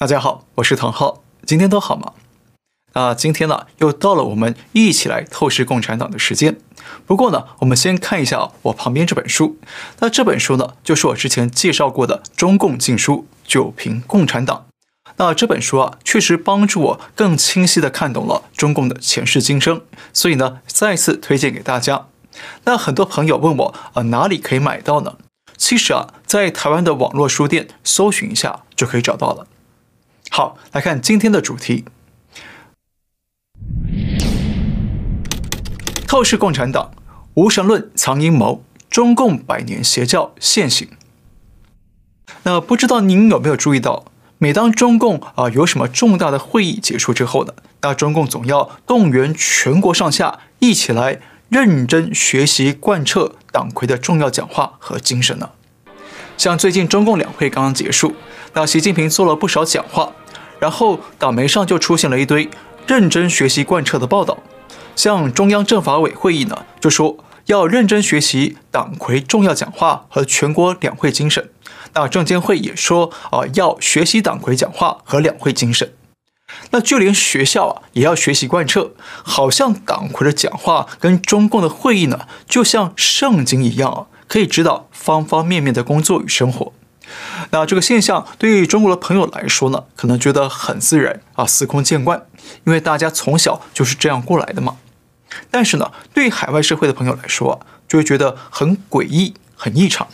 大家好，我是唐浩，今天都好吗？啊，今天呢又到了我们一起来透视共产党的时间。不过呢，我们先看一下我旁边这本书。那这本书呢，就是我之前介绍过的《中共禁书》，九评共产党。那这本书啊，确实帮助我更清晰地看懂了中共的前世今生，所以呢，再次推荐给大家。那很多朋友问我啊，哪里可以买到呢？其实啊，在台湾的网络书店搜寻一下就可以找到了。好，来看今天的主题：透视共产党，无神论藏阴谋，中共百年邪教现形。那不知道您有没有注意到，每当中共啊有什么重大的会议结束之后呢，那中共总要动员全国上下一起来认真学习贯彻党魁的重要讲话和精神呢。像最近中共两会刚刚结束，那习近平做了不少讲话。然后党媒上就出现了一堆认真学习贯彻的报道，像中央政法委会议呢，就说要认真学习党魁重要讲话和全国两会精神。那证监会也说啊，要学习党魁讲话和两会精神。那就连学校啊，也要学习贯彻，好像党魁的讲话跟中共的会议呢，就像圣经一样啊，可以指导方方面面的工作与生活。那这个现象对于中国的朋友来说呢，可能觉得很自然啊，司空见惯，因为大家从小就是这样过来的嘛。但是呢，对海外社会的朋友来说啊，就会觉得很诡异、很异常。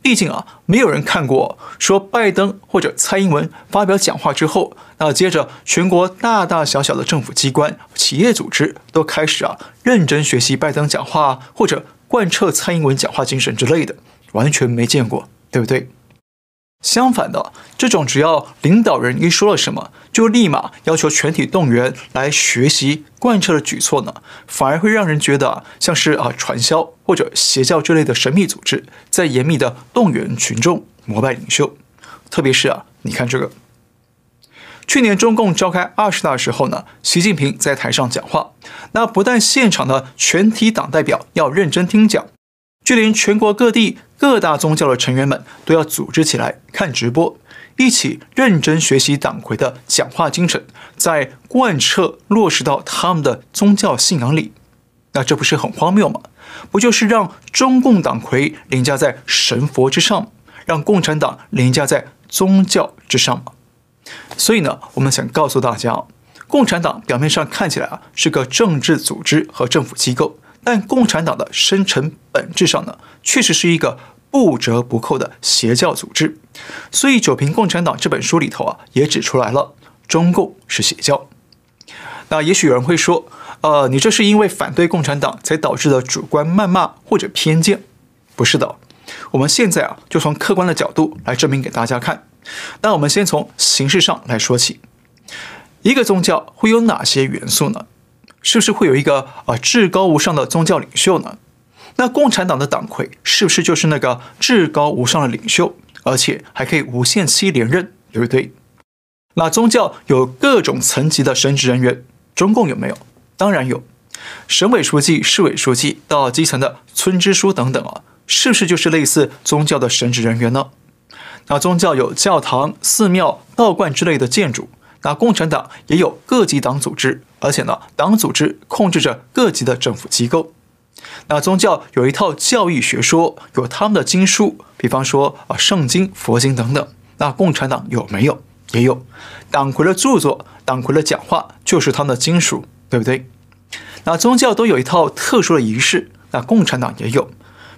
毕竟啊，没有人看过说拜登或者蔡英文发表讲话之后，那接着全国大大小小的政府机关、企业组织都开始啊认真学习拜登讲话或者贯彻蔡英文讲话精神之类的，完全没见过，对不对？相反的，这种只要领导人一说了什么，就立马要求全体动员来学习贯彻的举措呢，反而会让人觉得像是啊传销或者邪教之类的神秘组织在严密的动员群众膜拜领袖。特别是啊，你看这个，去年中共召开二十大的时候呢，习近平在台上讲话，那不但现场的全体党代表要认真听讲。就连全国各地各大宗教的成员们都要组织起来看直播，一起认真学习党魁的讲话精神，再贯彻落实到他们的宗教信仰里。那这不是很荒谬吗？不就是让中共党魁凌驾在神佛之上，让共产党凌驾在宗教之上吗？所以呢，我们想告诉大家，共产党表面上看起来啊是个政治组织和政府机构。但共产党的深层本质上呢，确实是一个不折不扣的邪教组织。所以《九评共产党》这本书里头啊，也指出来了，中共是邪教。那也许有人会说，呃，你这是因为反对共产党才导致的主观谩骂或者偏见？不是的，我们现在啊，就从客观的角度来证明给大家看。那我们先从形式上来说起，一个宗教会有哪些元素呢？是不是会有一个啊至高无上的宗教领袖呢？那共产党的党魁是不是就是那个至高无上的领袖，而且还可以无限期连任，对不对？那宗教有各种层级的神职人员，中共有没有？当然有，省委书记、市委书记到基层的村支书等等啊，是不是就是类似宗教的神职人员呢？那宗教有教堂、寺庙、道观之类的建筑。那共产党也有各级党组织，而且呢，党组织控制着各级的政府机构。那宗教有一套教义学说，有他们的经书，比方说啊，圣经、佛经等等。那共产党有没有？也有。党魁的著作、党魁的讲话，就是他们的经书，对不对？那宗教都有一套特殊的仪式，那共产党也有，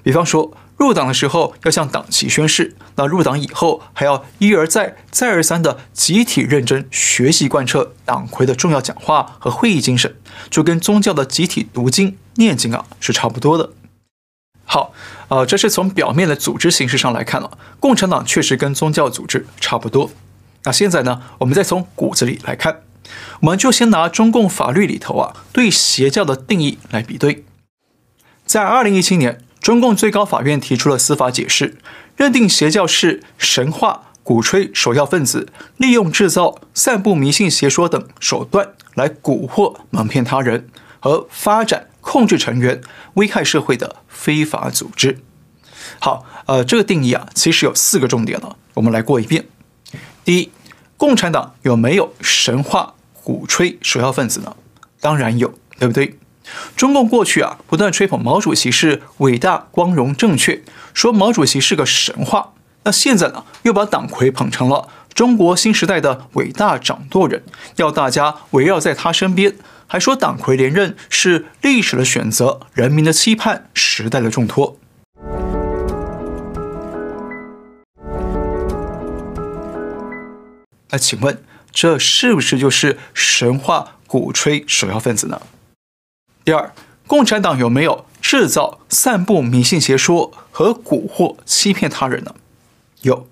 比方说。入党的时候要向党旗宣誓，那入党以后还要一而再、再而三的集体认真学习贯彻党魁的重要讲话和会议精神，就跟宗教的集体读经念经啊是差不多的。好，呃，这是从表面的组织形式上来看了，共产党确实跟宗教组织差不多。那现在呢，我们再从骨子里来看，我们就先拿中共法律里头啊对邪教的定义来比对，在二零一七年。中共最高法院提出了司法解释，认定邪教是神话、鼓吹首要分子，利用制造、散布迷信邪说等手段来蛊惑、蒙骗他人和发展、控制成员、危害社会的非法组织。好，呃，这个定义啊，其实有四个重点了，我们来过一遍。第一，共产党有没有神话鼓吹首要分子呢？当然有，对不对？中共过去啊，不断吹捧毛主席是伟大、光荣、正确，说毛主席是个神话。那现在呢，又把党魁捧成了中国新时代的伟大掌舵人，要大家围绕在他身边，还说党魁连任是历史的选择、人民的期盼、时代的重托。那请问，这是不是就是神话鼓吹首要分子呢？第二，共产党有没有制造、散布迷信邪说和蛊惑、欺骗他人呢？有，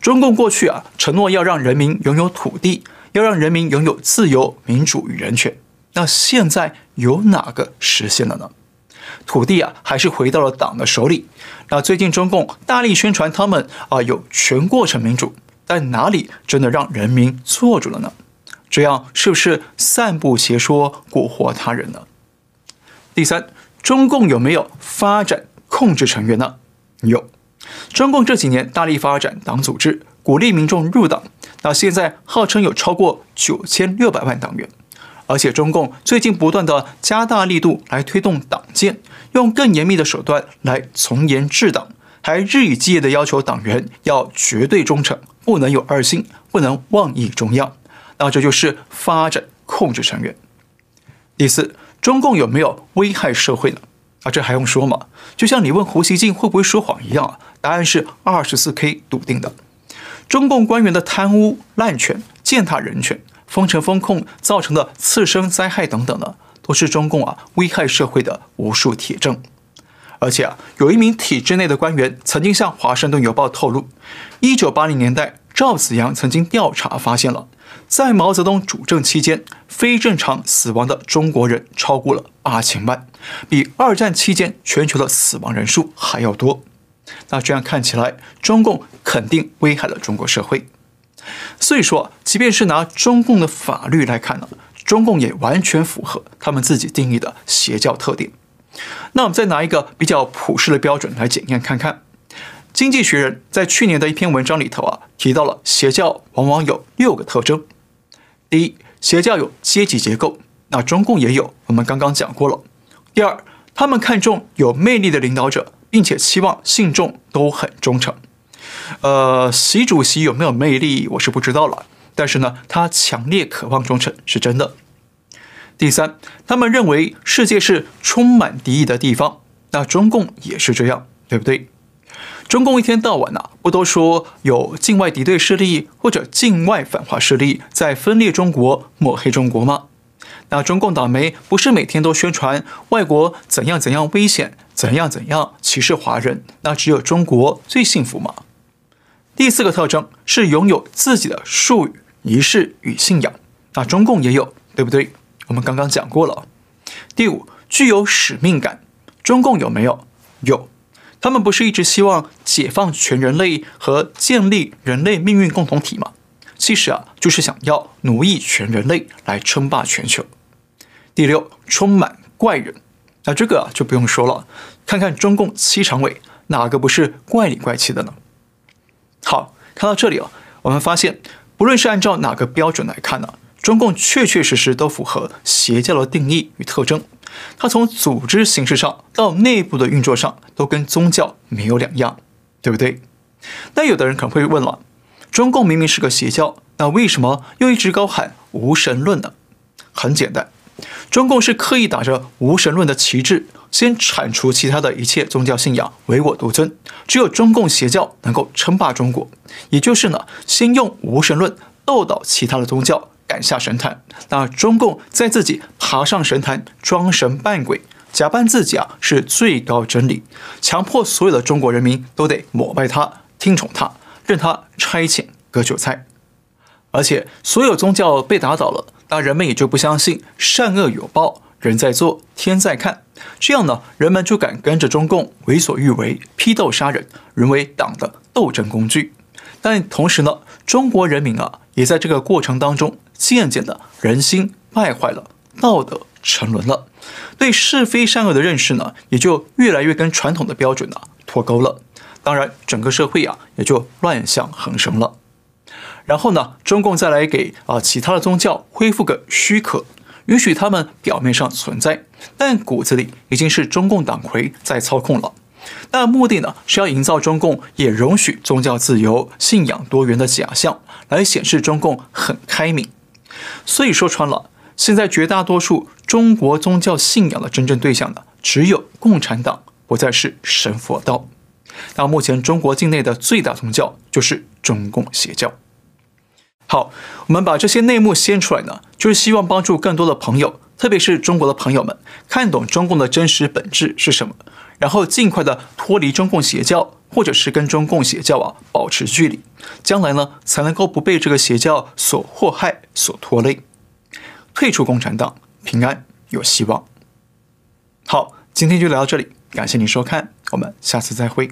中共过去啊承诺要让人民拥有土地，要让人民拥有自由、民主与人权。那现在有哪个实现了呢？土地啊还是回到了党的手里。那最近中共大力宣传他们啊有全过程民主。但哪里真的让人民做主了呢？这样是不是散布邪说、蛊惑他人呢？第三，中共有没有发展控制成员呢？有，中共这几年大力发展党组织，鼓励民众入党。那现在号称有超过九千六百万党员，而且中共最近不断的加大力度来推动党建，用更严密的手段来从严治党，还日以继夜的要求党员要绝对忠诚。不能有二心，不能妄议中央，那这就是发展控制成员。第四，中共有没有危害社会呢？啊，这还用说吗？就像你问胡锡进会不会说谎一样啊，答案是二十四 K 笃定的。中共官员的贪污、滥权、践踏人权、封城封控造成的次生灾害等等呢，都是中共啊危害社会的无数铁证。而且啊，有一名体制内的官员曾经向《华盛顿邮报》透露，一九八零年代，赵紫阳曾经调查发现了，在毛泽东主政期间，非正常死亡的中国人超过了八千万，比二战期间全球的死亡人数还要多。那这样看起来，中共肯定危害了中国社会。所以说，即便是拿中共的法律来看呢，中共也完全符合他们自己定义的邪教特点。那我们再拿一个比较普世的标准来检验看看，《经济学人》在去年的一篇文章里头啊，提到了邪教往往有六个特征。第一，邪教有阶级结构，那中共也有，我们刚刚讲过了。第二，他们看重有魅力的领导者，并且期望信众都很忠诚。呃，习主席有没有魅力，我是不知道了，但是呢，他强烈渴望忠诚是真的。第三，他们认为世界是充满敌意的地方，那中共也是这样，对不对？中共一天到晚呐、不都说有境外敌对势力或者境外反华势力在分裂中国、抹黑中国吗？那中共党媒不是每天都宣传外国怎样怎样危险，怎样怎样歧视华人，那只有中国最幸福吗？第四个特征是拥有自己的术语、仪式与信仰，那中共也有，对不对？我们刚刚讲过了。第五，具有使命感，中共有没有？有，他们不是一直希望解放全人类和建立人类命运共同体嘛？其实啊，就是想要奴役全人类来称霸全球。第六，充满怪人，那这个啊就不用说了，看看中共七常委哪个不是怪里怪气的呢？好，看到这里啊，我们发现，不论是按照哪个标准来看呢？中共确确实实都符合邪教的定义与特征，它从组织形式上到内部的运作上都跟宗教没有两样，对不对？那有的人可能会问了，中共明明是个邪教，那为什么又一直高喊无神论呢？很简单，中共是刻意打着无神论的旗帜，先铲除其他的一切宗教信仰，唯我独尊，只有中共邪教能够称霸中国，也就是呢，先用无神论斗倒其他的宗教。赶下神坛，那中共在自己爬上神坛，装神扮鬼，假扮自己啊是最高真理，强迫所有的中国人民都得膜拜他、听从他，任他差遣割韭菜。而且所有宗教被打倒了，那人们也就不相信善恶有报，人在做天在看。这样呢，人们就敢跟着中共为所欲为、批斗杀人，沦为党的斗争工具。但同时呢，中国人民啊，也在这个过程当中。渐渐的，人心败坏了，道德沉沦了，对是非善恶的认识呢，也就越来越跟传统的标准呢脱钩了。当然，整个社会啊，也就乱象横生了。然后呢，中共再来给啊其他的宗教恢复个许可，允许他们表面上存在，但骨子里已经是中共党魁在操控了。那目的呢，是要营造中共也容许宗教自由、信仰多元的假象，来显示中共很开明。所以说穿了，现在绝大多数中国宗教信仰的真正对象呢，只有共产党，不再是神佛道。那目前中国境内的最大宗教就是中共邪教。好，我们把这些内幕掀出来呢，就是希望帮助更多的朋友，特别是中国的朋友们，看懂中共的真实本质是什么。然后尽快的脱离中共邪教，或者是跟中共邪教啊保持距离，将来呢才能够不被这个邪教所祸害、所拖累，退出共产党，平安有希望。好，今天就聊到这里，感谢您收看，我们下次再会。